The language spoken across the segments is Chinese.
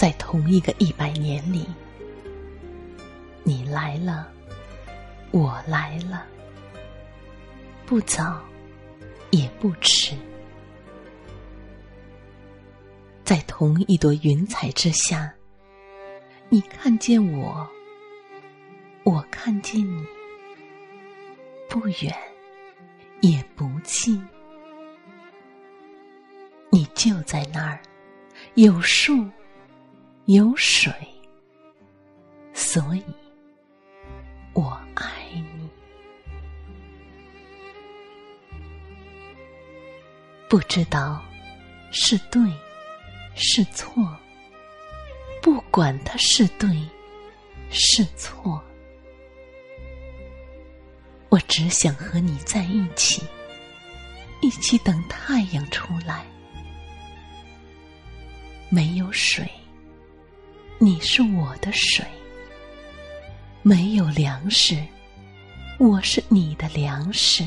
在同一个一百年里，你来了，我来了，不早，也不迟。在同一朵云彩之下，你看见我，我看见你，不远，也不近。你就在那儿，有树，有水，所以我爱你。不知道是对是错，不管它是对是错，我只想和你在一起，一起等太阳出来。没有水，你是我的水；没有粮食，我是你的粮食。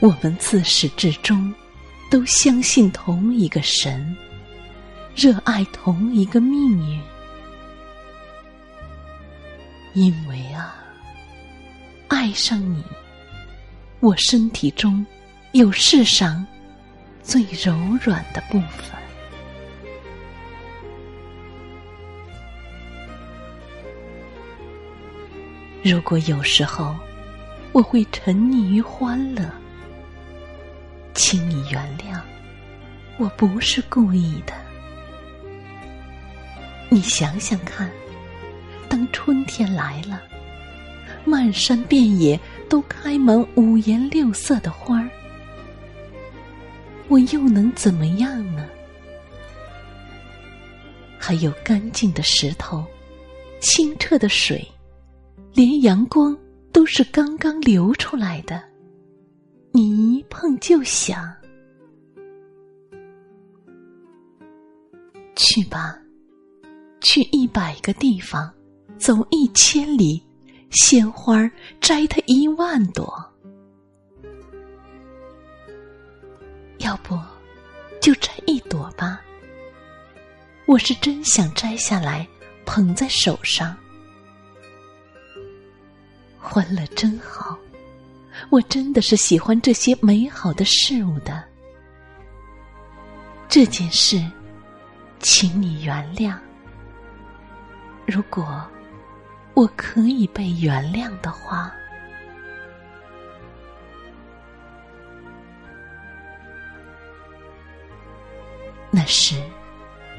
我们自始至终都相信同一个神，热爱同一个命运。因为啊，爱上你，我身体中有世上。最柔软的部分。如果有时候我会沉溺于欢乐，请你原谅，我不是故意的。你想想看，当春天来了，漫山遍野都开满五颜六色的花儿。我又能怎么样呢？还有干净的石头，清澈的水，连阳光都是刚刚流出来的。你一碰就响，去吧，去一百个地方，走一千里，鲜花摘它一万朵。要不，就摘一朵吧。我是真想摘下来，捧在手上。欢乐真好，我真的是喜欢这些美好的事物的。这件事，请你原谅。如果我可以被原谅的话。那时，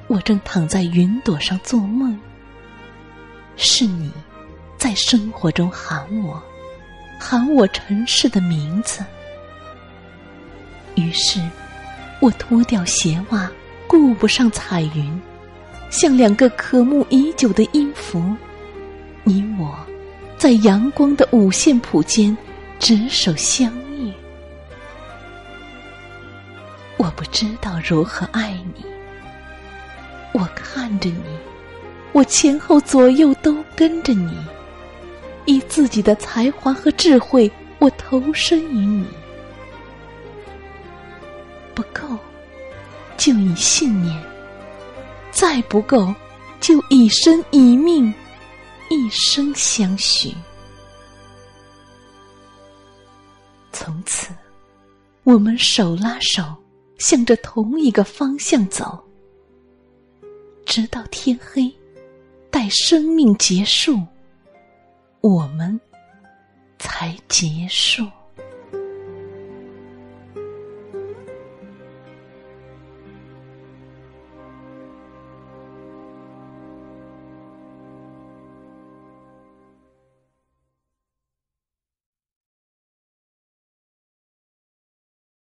我正躺在云朵上做梦。是你，在生活中喊我，喊我城市的名字。于是，我脱掉鞋袜，顾不上彩云，像两个渴慕已久的音符。你我，在阳光的五线谱间，执手相遇。我不知道如何爱你，我看着你，我前后左右都跟着你，以自己的才华和智慧，我投身于你。不够，就以信念；再不够，就以身以命，一生相许。从此，我们手拉手。向着同一个方向走，直到天黑，待生命结束，我们才结束。